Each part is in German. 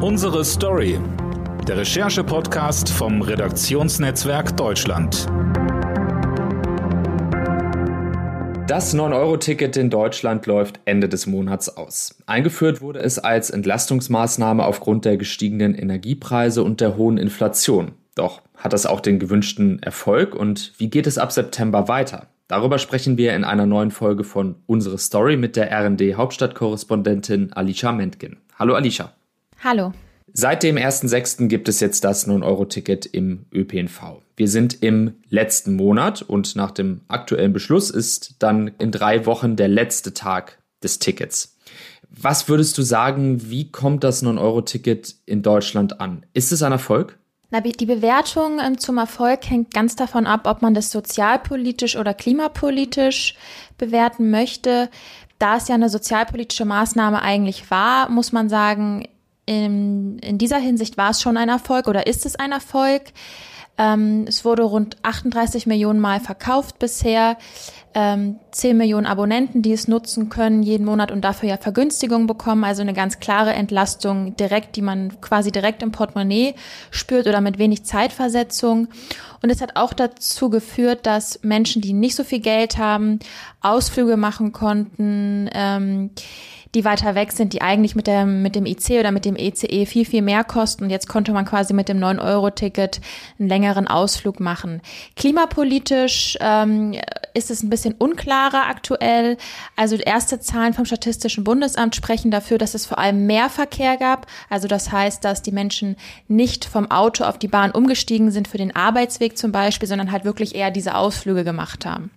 Unsere Story. Der Recherche-Podcast vom Redaktionsnetzwerk Deutschland. Das 9-Euro-Ticket in Deutschland läuft Ende des Monats aus. Eingeführt wurde es als Entlastungsmaßnahme aufgrund der gestiegenen Energiepreise und der hohen Inflation. Doch hat das auch den gewünschten Erfolg und wie geht es ab September weiter? Darüber sprechen wir in einer neuen Folge von Unsere Story mit der RND Hauptstadtkorrespondentin Alicia Mentgen. Hallo Alicia. Hallo. Seit dem 1.6. gibt es jetzt das 9-Euro-Ticket im ÖPNV. Wir sind im letzten Monat und nach dem aktuellen Beschluss ist dann in drei Wochen der letzte Tag des Tickets. Was würdest du sagen, wie kommt das 9-Euro-Ticket in Deutschland an? Ist es ein Erfolg? Na, die Bewertung ähm, zum Erfolg hängt ganz davon ab, ob man das sozialpolitisch oder klimapolitisch bewerten möchte. Da es ja eine sozialpolitische Maßnahme eigentlich war, muss man sagen, in, in dieser Hinsicht war es schon ein Erfolg oder ist es ein Erfolg. Ähm, es wurde rund 38 Millionen Mal verkauft bisher. Ähm, 10 Millionen Abonnenten, die es nutzen können jeden Monat und dafür ja Vergünstigungen bekommen. Also eine ganz klare Entlastung direkt, die man quasi direkt im Portemonnaie spürt oder mit wenig Zeitversetzung. Und es hat auch dazu geführt, dass Menschen, die nicht so viel Geld haben, Ausflüge machen konnten. Ähm, die weiter weg sind, die eigentlich mit, der, mit dem IC oder mit dem ECE viel, viel mehr kosten. Und jetzt konnte man quasi mit dem 9-Euro-Ticket einen längeren Ausflug machen. Klimapolitisch ähm, ist es ein bisschen unklarer aktuell. Also erste Zahlen vom Statistischen Bundesamt sprechen dafür, dass es vor allem mehr Verkehr gab. Also das heißt, dass die Menschen nicht vom Auto auf die Bahn umgestiegen sind für den Arbeitsweg zum Beispiel, sondern halt wirklich eher diese Ausflüge gemacht haben.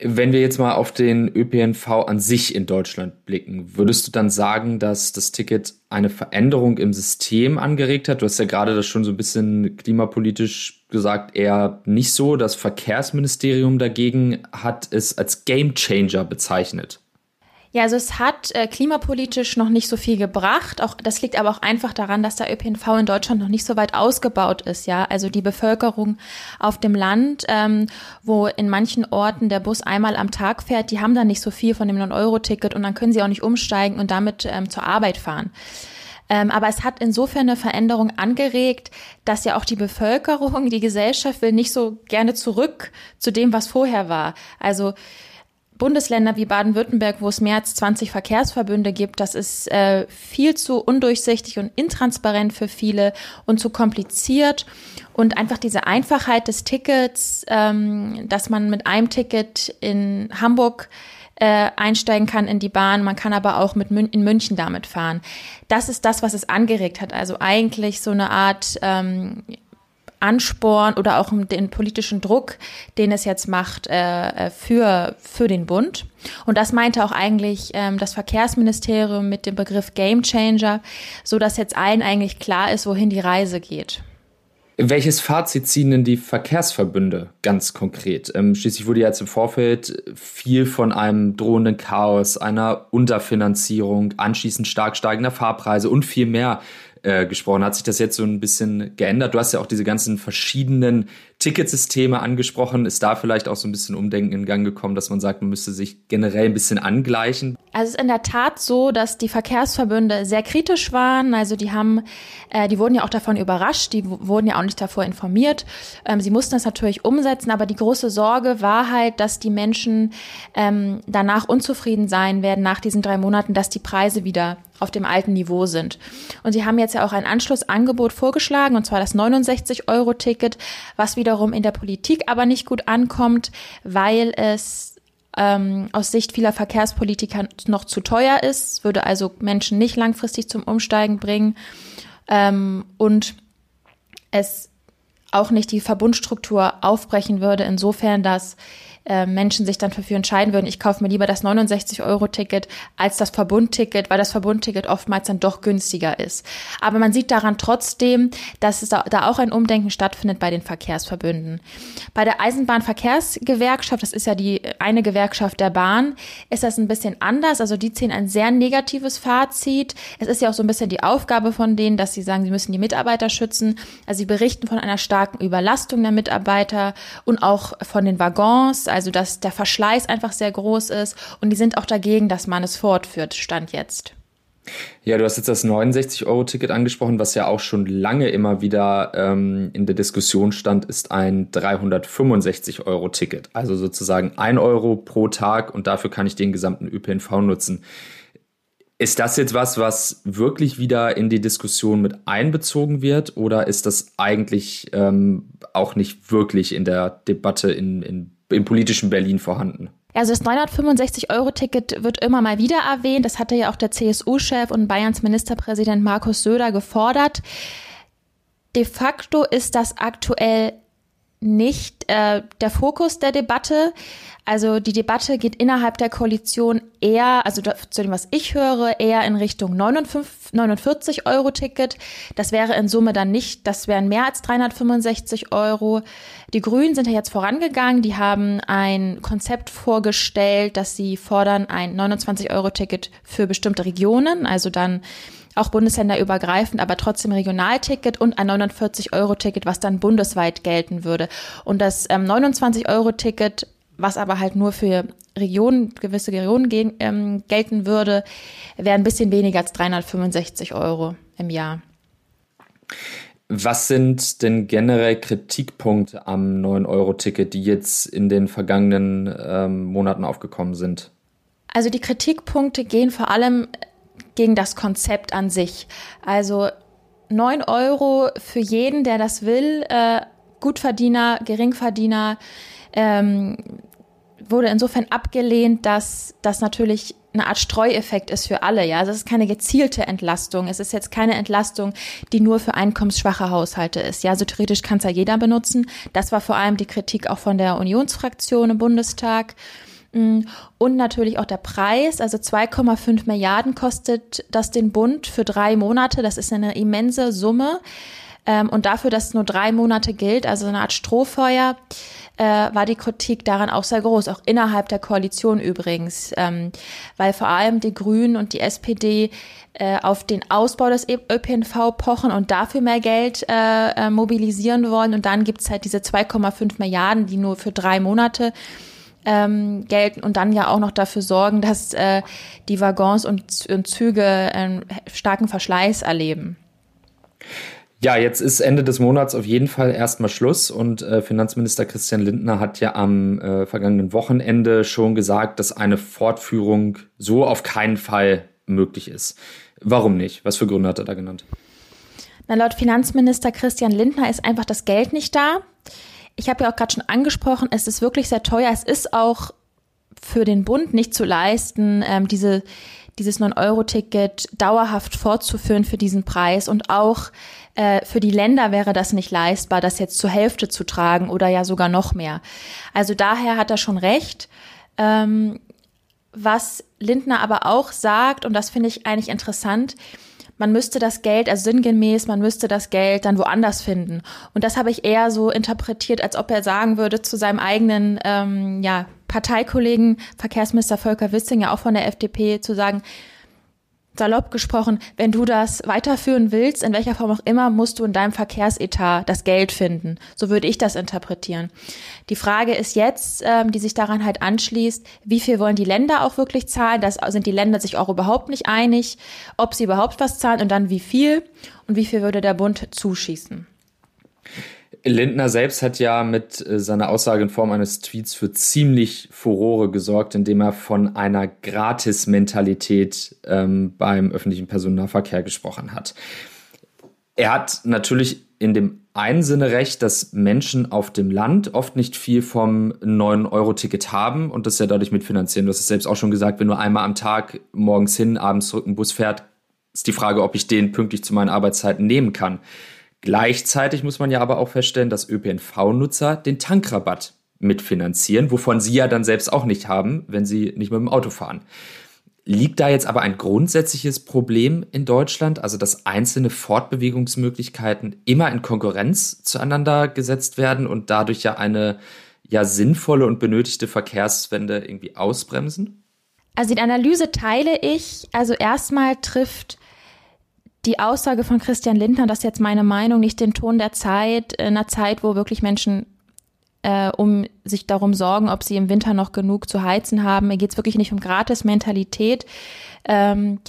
Wenn wir jetzt mal auf den ÖPNV an sich in Deutschland blicken, würdest du dann sagen, dass das Ticket eine Veränderung im System angeregt hat? Du hast ja gerade das schon so ein bisschen klimapolitisch gesagt, eher nicht so. Das Verkehrsministerium dagegen hat es als Gamechanger bezeichnet. Ja, also es hat äh, klimapolitisch noch nicht so viel gebracht. Auch das liegt aber auch einfach daran, dass der ÖPNV in Deutschland noch nicht so weit ausgebaut ist. Ja, also die Bevölkerung auf dem Land, ähm, wo in manchen Orten der Bus einmal am Tag fährt, die haben dann nicht so viel von dem 9-Euro-Ticket und dann können sie auch nicht umsteigen und damit ähm, zur Arbeit fahren. Ähm, aber es hat insofern eine Veränderung angeregt, dass ja auch die Bevölkerung, die Gesellschaft will nicht so gerne zurück zu dem, was vorher war. Also Bundesländer wie Baden-Württemberg, wo es mehr als 20 Verkehrsverbünde gibt, das ist äh, viel zu undurchsichtig und intransparent für viele und zu kompliziert. Und einfach diese Einfachheit des Tickets, ähm, dass man mit einem Ticket in Hamburg äh, einsteigen kann in die Bahn, man kann aber auch mit Mün in München damit fahren. Das ist das, was es angeregt hat. Also eigentlich so eine Art ähm, Ansporn oder auch den politischen Druck, den es jetzt macht äh, äh, für, für den Bund. Und das meinte auch eigentlich ähm, das Verkehrsministerium mit dem Begriff Game Changer, so dass jetzt allen eigentlich klar ist, wohin die Reise geht. Welches Fazit ziehen denn die Verkehrsverbünde ganz konkret? Ähm, schließlich wurde jetzt im Vorfeld viel von einem drohenden Chaos, einer Unterfinanzierung, anschließend stark steigender Fahrpreise und viel mehr äh, gesprochen. Hat sich das jetzt so ein bisschen geändert? Du hast ja auch diese ganzen verschiedenen Ticketsysteme angesprochen. Ist da vielleicht auch so ein bisschen Umdenken in Gang gekommen, dass man sagt, man müsste sich generell ein bisschen angleichen? Also es ist in der Tat so, dass die Verkehrsverbünde sehr kritisch waren. Also die haben, äh, die wurden ja auch davon überrascht, die wurden ja auch nicht davor informiert. Ähm, sie mussten das natürlich umsetzen, aber die große Sorge war halt, dass die Menschen ähm, danach unzufrieden sein werden nach diesen drei Monaten, dass die Preise wieder auf dem alten Niveau sind. Und sie haben jetzt ja auch ein Anschlussangebot vorgeschlagen, und zwar das 69-Euro-Ticket, was wiederum in der Politik aber nicht gut ankommt, weil es ähm, aus Sicht vieler Verkehrspolitiker noch zu teuer ist, würde also Menschen nicht langfristig zum Umsteigen bringen ähm, und es auch nicht die Verbundstruktur aufbrechen würde, insofern, dass äh, Menschen sich dann dafür entscheiden würden, ich kaufe mir lieber das 69-Euro-Ticket als das Verbundticket, weil das Verbundticket oftmals dann doch günstiger ist. Aber man sieht daran trotzdem, dass es da, auch ein Umdenken stattfindet bei den Verkehrsverbünden. Bei der Eisenbahnverkehrsgewerkschaft, das ist ja die eine Gewerkschaft der Bahn, ist das ein bisschen anders. Also die ziehen ein sehr negatives Fazit. Es ist ja auch so ein bisschen die Aufgabe von denen, dass sie sagen, sie müssen die Mitarbeiter schützen. Also sie berichten von einer starken Überlastung der Mitarbeiter und auch von den Waggons also dass der Verschleiß einfach sehr groß ist und die sind auch dagegen, dass man es fortführt, stand jetzt. Ja, du hast jetzt das 69-Euro-Ticket angesprochen, was ja auch schon lange immer wieder ähm, in der Diskussion stand, ist ein 365-Euro-Ticket. Also sozusagen ein Euro pro Tag und dafür kann ich den gesamten ÖPNV nutzen. Ist das jetzt was, was wirklich wieder in die Diskussion mit einbezogen wird oder ist das eigentlich ähm, auch nicht wirklich in der Debatte in, in, im politischen Berlin vorhanden? Also das 965-Euro-Ticket wird immer mal wieder erwähnt. Das hatte ja auch der CSU-Chef und Bayerns Ministerpräsident Markus Söder gefordert. De facto ist das aktuell nicht äh, der Fokus der Debatte. Also die Debatte geht innerhalb der Koalition eher, also zu dem, was ich höre, eher in Richtung 49 Euro Ticket. Das wäre in Summe dann nicht, das wären mehr als 365 Euro. Die Grünen sind ja jetzt vorangegangen. Die haben ein Konzept vorgestellt, dass sie fordern ein 29 Euro Ticket für bestimmte Regionen, also dann auch bundesländerübergreifend, aber trotzdem Regionalticket und ein 49-Euro-Ticket, was dann bundesweit gelten würde. Und das ähm, 29-Euro-Ticket, was aber halt nur für Regionen, gewisse Regionen gehen, ähm, gelten würde, wäre ein bisschen weniger als 365 Euro im Jahr. Was sind denn generell Kritikpunkte am 9-Euro-Ticket, die jetzt in den vergangenen ähm, Monaten aufgekommen sind? Also die Kritikpunkte gehen vor allem gegen das Konzept an sich. Also 9 Euro für jeden, der das will, äh, Gutverdiener, Geringverdiener, ähm, wurde insofern abgelehnt, dass das natürlich eine Art Streueffekt ist für alle. Ja, also es ist keine gezielte Entlastung. Es ist jetzt keine Entlastung, die nur für einkommensschwache Haushalte ist. Ja, so theoretisch kann es ja jeder benutzen. Das war vor allem die Kritik auch von der Unionsfraktion im Bundestag. Und natürlich auch der Preis, also 2,5 Milliarden kostet das den Bund für drei Monate. Das ist eine immense Summe. Ähm, und dafür, dass es nur drei Monate gilt, also eine Art Strohfeuer, äh, war die Kritik daran auch sehr groß, auch innerhalb der Koalition übrigens, ähm, weil vor allem die Grünen und die SPD äh, auf den Ausbau des ÖPNV pochen und dafür mehr Geld äh, mobilisieren wollen. Und dann gibt's halt diese 2,5 Milliarden, die nur für drei Monate ähm, gelten und dann ja auch noch dafür sorgen, dass äh, die Waggons und, und Züge einen starken Verschleiß erleben. Ja, jetzt ist Ende des Monats auf jeden Fall erstmal Schluss und äh, Finanzminister Christian Lindner hat ja am äh, vergangenen Wochenende schon gesagt, dass eine Fortführung so auf keinen Fall möglich ist. Warum nicht? Was für Gründe hat er da genannt? Na, laut Finanzminister Christian Lindner ist einfach das Geld nicht da. Ich habe ja auch gerade schon angesprochen, es ist wirklich sehr teuer. Es ist auch für den Bund nicht zu leisten, ähm, diese, dieses 9-Euro-Ticket dauerhaft fortzuführen für diesen Preis. Und auch äh, für die Länder wäre das nicht leistbar, das jetzt zur Hälfte zu tragen oder ja sogar noch mehr. Also daher hat er schon recht. Ähm, was Lindner aber auch sagt, und das finde ich eigentlich interessant, man müsste das Geld, also sinngemäß, man müsste das Geld dann woanders finden. Und das habe ich eher so interpretiert, als ob er sagen würde zu seinem eigenen ähm, ja, Parteikollegen, Verkehrsminister Volker Wissing, ja auch von der FDP, zu sagen, salopp gesprochen, wenn du das weiterführen willst, in welcher Form auch immer, musst du in deinem Verkehrsetat das Geld finden. So würde ich das interpretieren. Die Frage ist jetzt, ähm, die sich daran halt anschließt, wie viel wollen die Länder auch wirklich zahlen? Da sind die Länder sich auch überhaupt nicht einig, ob sie überhaupt was zahlen und dann wie viel und wie viel würde der Bund zuschießen. Lindner selbst hat ja mit äh, seiner Aussage in Form eines Tweets für ziemlich Furore gesorgt, indem er von einer Gratis-Mentalität ähm, beim öffentlichen Personennahverkehr gesprochen hat. Er hat natürlich in dem einen Sinne recht, dass Menschen auf dem Land oft nicht viel vom 9-Euro-Ticket haben und das ja dadurch mitfinanzieren. Du hast es selbst auch schon gesagt, wenn nur einmal am Tag morgens hin, abends zurück ein Bus fährt, ist die Frage, ob ich den pünktlich zu meinen Arbeitszeiten nehmen kann. Gleichzeitig muss man ja aber auch feststellen, dass ÖPNV-Nutzer den Tankrabatt mitfinanzieren, wovon sie ja dann selbst auch nicht haben, wenn sie nicht mit dem Auto fahren. Liegt da jetzt aber ein grundsätzliches Problem in Deutschland, also dass einzelne Fortbewegungsmöglichkeiten immer in Konkurrenz zueinander gesetzt werden und dadurch ja eine ja sinnvolle und benötigte Verkehrswende irgendwie ausbremsen? Also die Analyse teile ich. Also erstmal trifft die Aussage von Christian Lindner, das ist jetzt meine Meinung, nicht den Ton der Zeit, in einer Zeit, wo wirklich Menschen äh, um sich darum sorgen, ob sie im Winter noch genug zu heizen haben. Mir geht's wirklich nicht um Gratis-Mentalität. Ähm,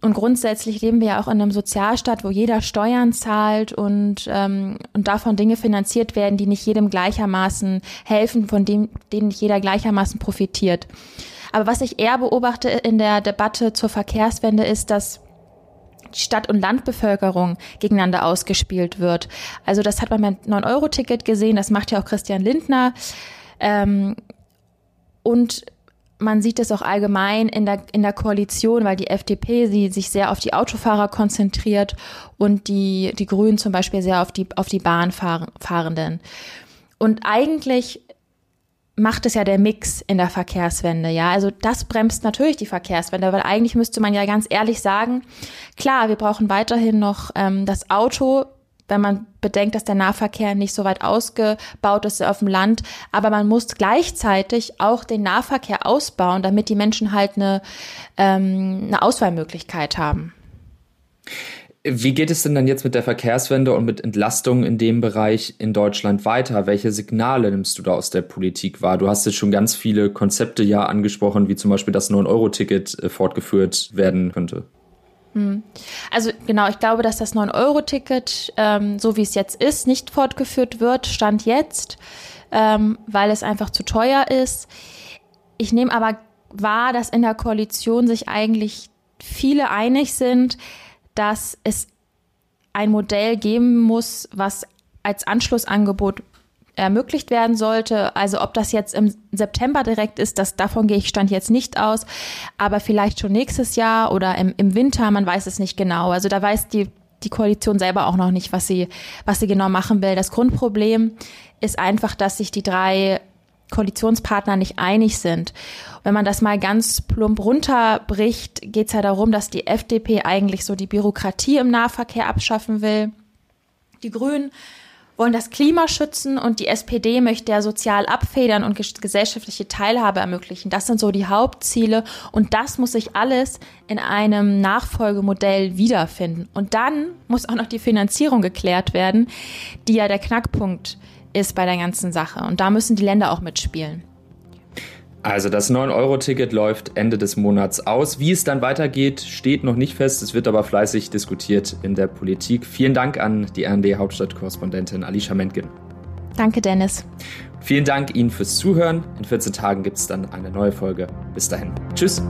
und grundsätzlich leben wir ja auch in einem Sozialstaat, wo jeder Steuern zahlt und, ähm, und davon Dinge finanziert werden, die nicht jedem gleichermaßen helfen, von dem, denen nicht jeder gleichermaßen profitiert. Aber was ich eher beobachte in der Debatte zur Verkehrswende ist, dass Stadt- und Landbevölkerung gegeneinander ausgespielt wird. Also das hat man beim 9-Euro-Ticket gesehen, das macht ja auch Christian Lindner. Ähm, und man sieht es auch allgemein in der, in der Koalition, weil die FDP sie sich sehr auf die Autofahrer konzentriert und die, die Grünen zum Beispiel sehr auf die, auf die Bahnfahrenden. Und eigentlich macht es ja der Mix in der Verkehrswende, ja. Also das bremst natürlich die Verkehrswende, weil eigentlich müsste man ja ganz ehrlich sagen, klar, wir brauchen weiterhin noch ähm, das Auto wenn man bedenkt, dass der Nahverkehr nicht so weit ausgebaut ist auf dem Land. Aber man muss gleichzeitig auch den Nahverkehr ausbauen, damit die Menschen halt eine, ähm, eine Auswahlmöglichkeit haben. Wie geht es denn dann jetzt mit der Verkehrswende und mit Entlastung in dem Bereich in Deutschland weiter? Welche Signale nimmst du da aus der Politik wahr? Du hast jetzt schon ganz viele Konzepte ja angesprochen, wie zum Beispiel das 9-Euro-Ticket äh, fortgeführt werden könnte. Hm. Also genau, ich glaube, dass das 9-Euro-Ticket, ähm, so wie es jetzt ist, nicht fortgeführt wird, stand jetzt, ähm, weil es einfach zu teuer ist. Ich nehme aber wahr, dass in der Koalition sich eigentlich viele einig sind, dass es ein Modell geben muss, was als Anschlussangebot ermöglicht werden sollte. Also ob das jetzt im September direkt ist, das davon gehe ich stand jetzt nicht aus, aber vielleicht schon nächstes Jahr oder im, im Winter, man weiß es nicht genau. Also da weiß die die Koalition selber auch noch nicht, was sie was sie genau machen will. Das Grundproblem ist einfach, dass sich die drei Koalitionspartner nicht einig sind. Wenn man das mal ganz plump runterbricht, geht es ja darum, dass die FDP eigentlich so die Bürokratie im Nahverkehr abschaffen will. Die Grünen wollen das Klima schützen und die SPD möchte ja sozial abfedern und gesellschaftliche Teilhabe ermöglichen. Das sind so die Hauptziele und das muss sich alles in einem Nachfolgemodell wiederfinden. Und dann muss auch noch die Finanzierung geklärt werden, die ja der Knackpunkt ist bei der ganzen Sache. Und da müssen die Länder auch mitspielen. Also das 9-Euro-Ticket läuft Ende des Monats aus. Wie es dann weitergeht, steht noch nicht fest. Es wird aber fleißig diskutiert in der Politik. Vielen Dank an die RND-Hauptstadtkorrespondentin Alicia Mentgen. Danke, Dennis. Vielen Dank Ihnen fürs Zuhören. In 14 Tagen gibt es dann eine neue Folge. Bis dahin. Tschüss.